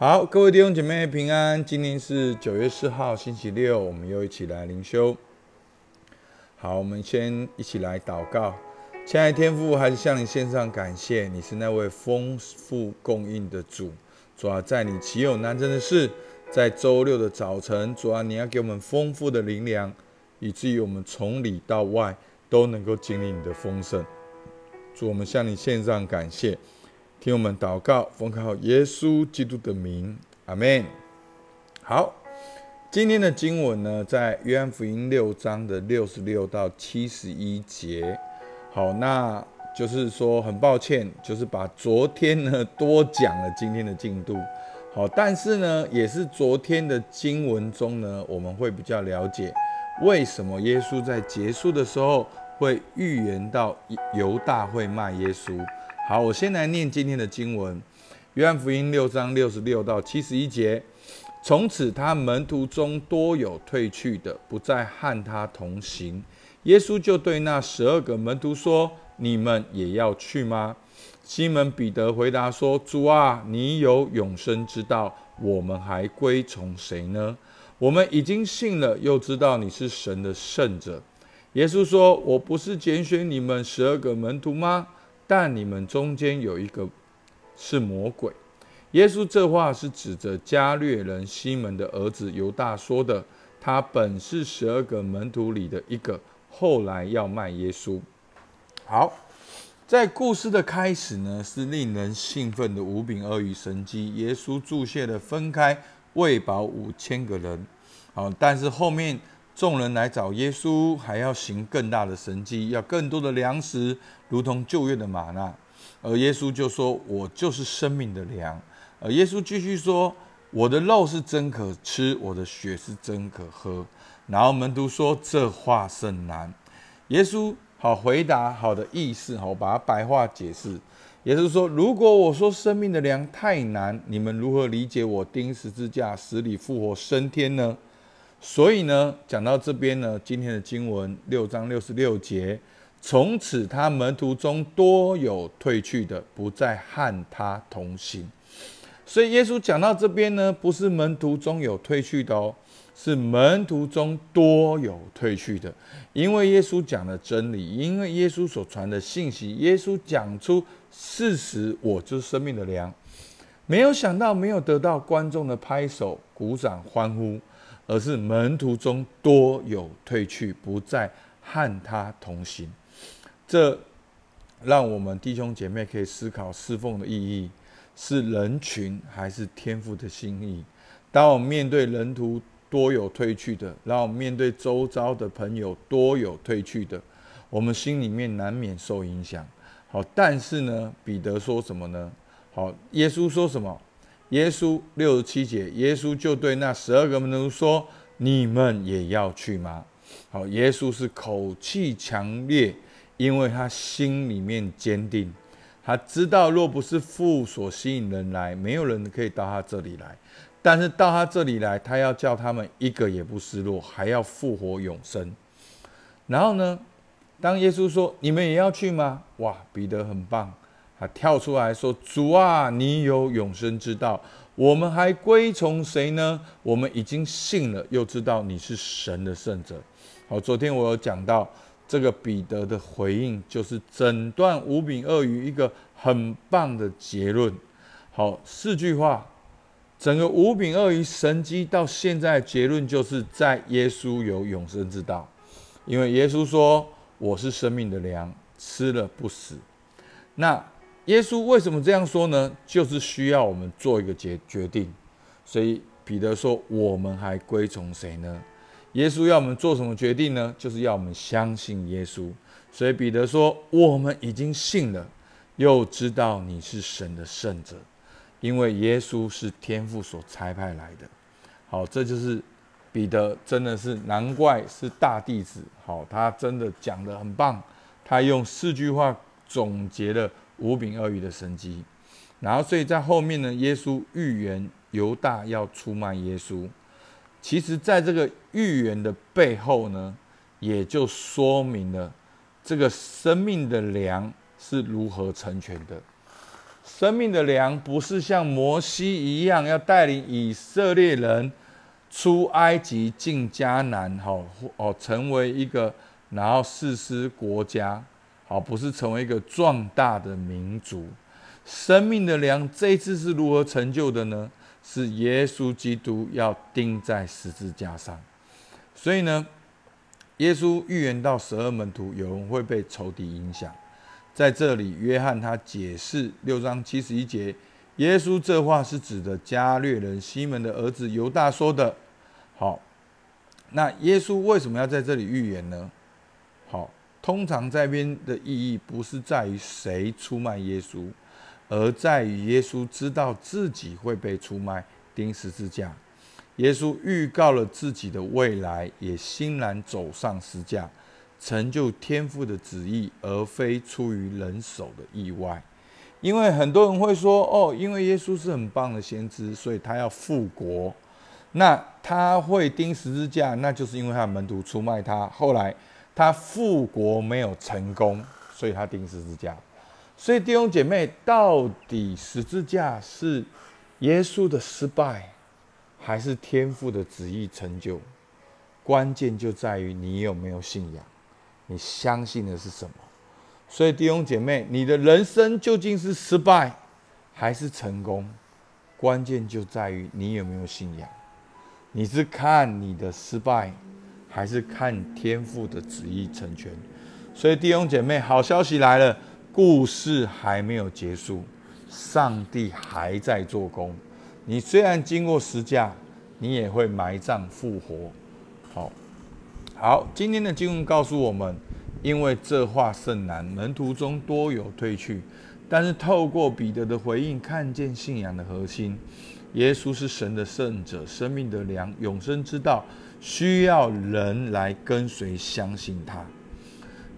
好，各位弟兄姐妹平安。今天是九月四号，星期六，我们又一起来灵修。好，我们先一起来祷告。亲爱的天父，还是向你献上感谢，你是那位丰富供应的主。主啊，在你岂有难成的事？在周六的早晨，主啊，你要给我们丰富的灵粮，以至于我们从里到外都能够经历你的丰盛。主，我们向你献上感谢。听我们祷告，奉靠耶稣基督的名，阿门。好，今天的经文呢，在约翰福音六章的六十六到七十一节。好，那就是说，很抱歉，就是把昨天呢多讲了今天的进度。好，但是呢，也是昨天的经文中呢，我们会比较了解为什么耶稣在结束的时候会预言到犹大会卖耶稣。好，我先来念今天的经文，约翰福音六章六十六到七十一节。从此，他门徒中多有退去的，不再和他同行。耶稣就对那十二个门徒说：“你们也要去吗？”西门彼得回答说：“主啊，你有永生之道，我们还归从谁呢？我们已经信了，又知道你是神的圣者。”耶稣说：“我不是拣选你们十二个门徒吗？”但你们中间有一个是魔鬼。耶稣这话是指着加略人西门的儿子犹大说的。他本是十二个门徒里的一个，后来要卖耶稣。好，在故事的开始呢，是令人兴奋的五饼二鱼神机。耶稣注谢的分开喂饱五千个人。好，但是后面。众人来找耶稣，还要行更大的神迹，要更多的粮食，如同旧约的玛纳。而耶稣就说：“我就是生命的粮。”而耶稣继续说：“我的肉是真可吃，我的血是真可喝。”然后门徒说：“这话甚难。”耶稣好回答，好的意思，好把它白话解释。耶稣说：“如果我说生命的粮太难，你们如何理解我钉十字架、死里复活、升天呢？”所以呢，讲到这边呢，今天的经文六章六十六节，从此他门徒中多有退去的，不再和他同行。所以耶稣讲到这边呢，不是门徒中有退去的哦，是门徒中多有退去的。因为耶稣讲的真理，因为耶稣所传的信息，耶稣讲出事实，我就是生命的粮。没有想到，没有得到观众的拍手、鼓掌、欢呼。而是门徒中多有退去，不再和他同行。这让我们弟兄姐妹可以思考侍奉的意义：是人群还是天赋的心意？当我们面对人徒多有退去的，让我们面对周遭的朋友多有退去的，我们心里面难免受影响。好，但是呢，彼得说什么呢？好，耶稣说什么？耶稣六十七节，耶稣就对那十二个门徒说：“你们也要去吗？”好，耶稣是口气强烈，因为他心里面坚定，他知道若不是父所吸引人来，没有人可以到他这里来。但是到他这里来，他要叫他们一个也不失落，还要复活永生。然后呢，当耶稣说：“你们也要去吗？”哇，彼得很棒。他跳出来说：“主啊，你有永生之道，我们还归从谁呢？我们已经信了，又知道你是神的圣者。”好，昨天我有讲到这个彼得的回应，就是整段五饼二鱼一个很棒的结论。好，四句话，整个五饼二鱼神机到现在结论就是在耶稣有永生之道，因为耶稣说：“我是生命的粮，吃了不死。”那耶稣为什么这样说呢？就是需要我们做一个决决定，所以彼得说：“我们还归从谁呢？”耶稣要我们做什么决定呢？就是要我们相信耶稣。所以彼得说：“我们已经信了，又知道你是神的圣者，因为耶稣是天父所差派来的。”好，这就是彼得，真的是难怪是大弟子。好，他真的讲的很棒，他用四句话总结了。五饼二鱼的神迹，然后所以在后面呢，耶稣预言犹大要出卖耶稣。其实，在这个预言的背后呢，也就说明了这个生命的粮是如何成全的。生命的粮不是像摩西一样要带领以色列人出埃及进迦南，好哦，成为一个然后世师国家，好不是成为一个壮大的民族。生命的粮这一次是如何成就的呢？是耶稣基督要钉在十字架上，所以呢，耶稣预言到十二门徒有人会被仇敌影响。在这里，约翰他解释六章七十一节，耶稣这话是指的加略人西门的儿子犹大说的。好，那耶稣为什么要在这里预言呢？通常这边的意义不是在于谁出卖耶稣，而在于耶稣知道自己会被出卖钉十字架。耶稣预告了自己的未来，也欣然走上十字架。成就天父的旨意，而非出于人手的意外。因为很多人会说：“哦，因为耶稣是很棒的先知，所以他要复国。那他会钉十字架，那就是因为他的门徒出卖他。后来他复国没有成功，所以他钉十字架。所以弟兄姐妹，到底十字架是耶稣的失败，还是天父的旨意成就？关键就在于你有没有信仰。”你相信的是什么？所以弟兄姐妹，你的人生究竟是失败还是成功？关键就在于你有没有信仰。你是看你的失败，还是看天父的旨意成全？所以弟兄姐妹，好消息来了，故事还没有结束，上帝还在做工。你虽然经过十架，你也会埋葬复活。好。好，今天的经文告诉我们，因为这话甚难，门徒中多有退去。但是透过彼得的回应，看见信仰的核心：耶稣是神的圣者，生命的粮，永生之道，需要人来跟随相信他。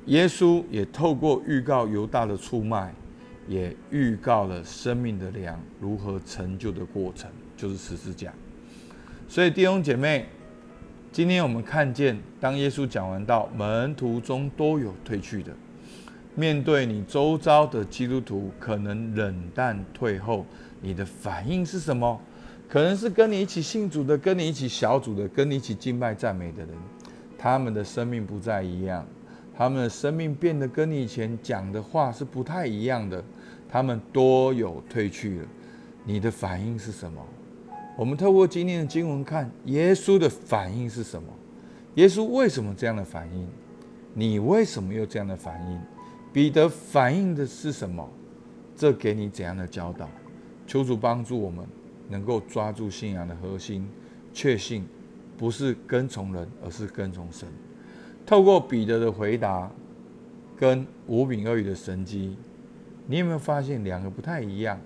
耶稣也透过预告犹大的出卖，也预告了生命的粮如何成就的过程，就是十字架。所以弟兄姐妹。今天我们看见，当耶稣讲完到门徒中都有退去的，面对你周遭的基督徒可能冷淡退后，你的反应是什么？可能是跟你一起信主的，跟你一起小组的，跟你一起敬拜赞美的人，他们的生命不再一样，他们的生命变得跟你以前讲的话是不太一样的，他们多有退去了，你的反应是什么？我们透过今天的经文看，耶稣的反应是什么？耶稣为什么这样的反应？你为什么又这样的反应？彼得反应的是什么？这给你怎样的教导？求主帮助我们能够抓住信仰的核心，确信不是跟从人，而是跟从神。透过彼得的回答跟五饼二鱼的神迹，你有没有发现两个不太一样？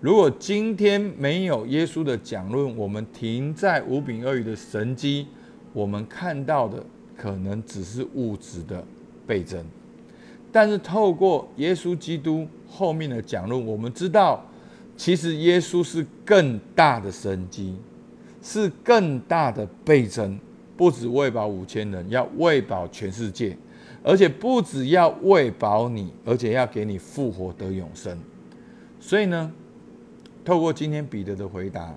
如果今天没有耶稣的讲论，我们停在五饼二鱼的神机，我们看到的可能只是物质的倍增。但是透过耶稣基督后面的讲论，我们知道，其实耶稣是更大的神机，是更大的倍增，不止喂饱五千人，要喂饱全世界，而且不止要喂饱你，而且要给你复活得永生。所以呢？透过今天彼得的回答，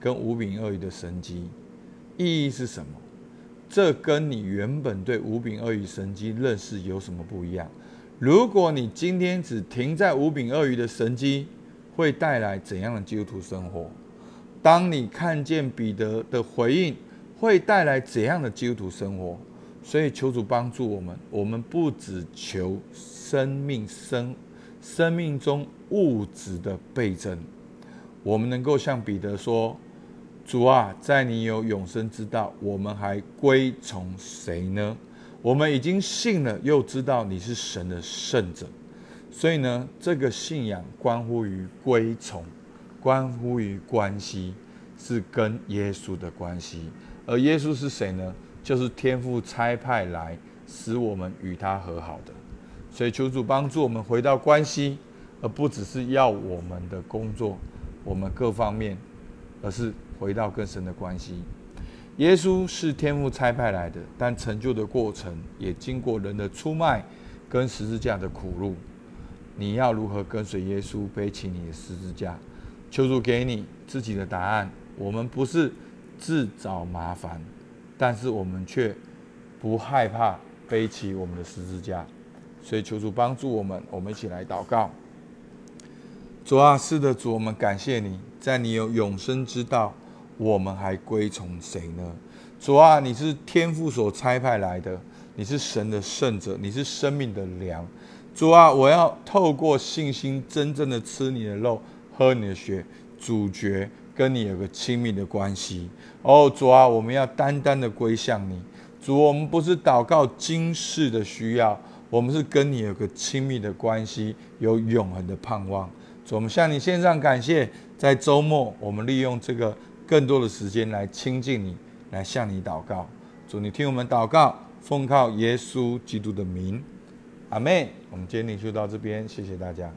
跟五饼二鱼的神机，意义是什么？这跟你原本对五饼二鱼神机认识有什么不一样？如果你今天只停在五饼二鱼的神机，会带来怎样的基督徒生活？当你看见彼得的回应，会带来怎样的基督徒生活？所以求主帮助我们，我们不只求生命生生命中物质的倍增。我们能够向彼得说：“主啊，在你有永生之道，我们还归从谁呢？我们已经信了，又知道你是神的圣者，所以呢，这个信仰关乎于归从，关乎于关系，是跟耶稣的关系。而耶稣是谁呢？就是天父差派来使我们与他和好的。所以求主帮助我们回到关系，而不只是要我们的工作。”我们各方面，而是回到更深的关系。耶稣是天父差派来的，但成就的过程也经过人的出卖跟十字架的苦路。你要如何跟随耶稣背起你的十字架？求主给你自己的答案。我们不是自找麻烦，但是我们却不害怕背起我们的十字架。所以求主帮助我们，我们一起来祷告。主啊，是的，主，我们感谢你，在你有永生之道，我们还归从谁呢？主啊，你是天父所差派来的，你是神的圣者，你是生命的粮。主啊，我要透过信心，真正的吃你的肉。喝你的血，主角跟你有个亲密的关系哦，主啊，我们要单单的归向你，主，我们不是祷告今世的需要，我们是跟你有个亲密的关系，有永恒的盼望。主，我们向你献上感谢，在周末我们利用这个更多的时间来亲近你，来向你祷告。主，你听我们祷告，奉靠耶稣基督的名，阿妹，我们今天就到这边，谢谢大家。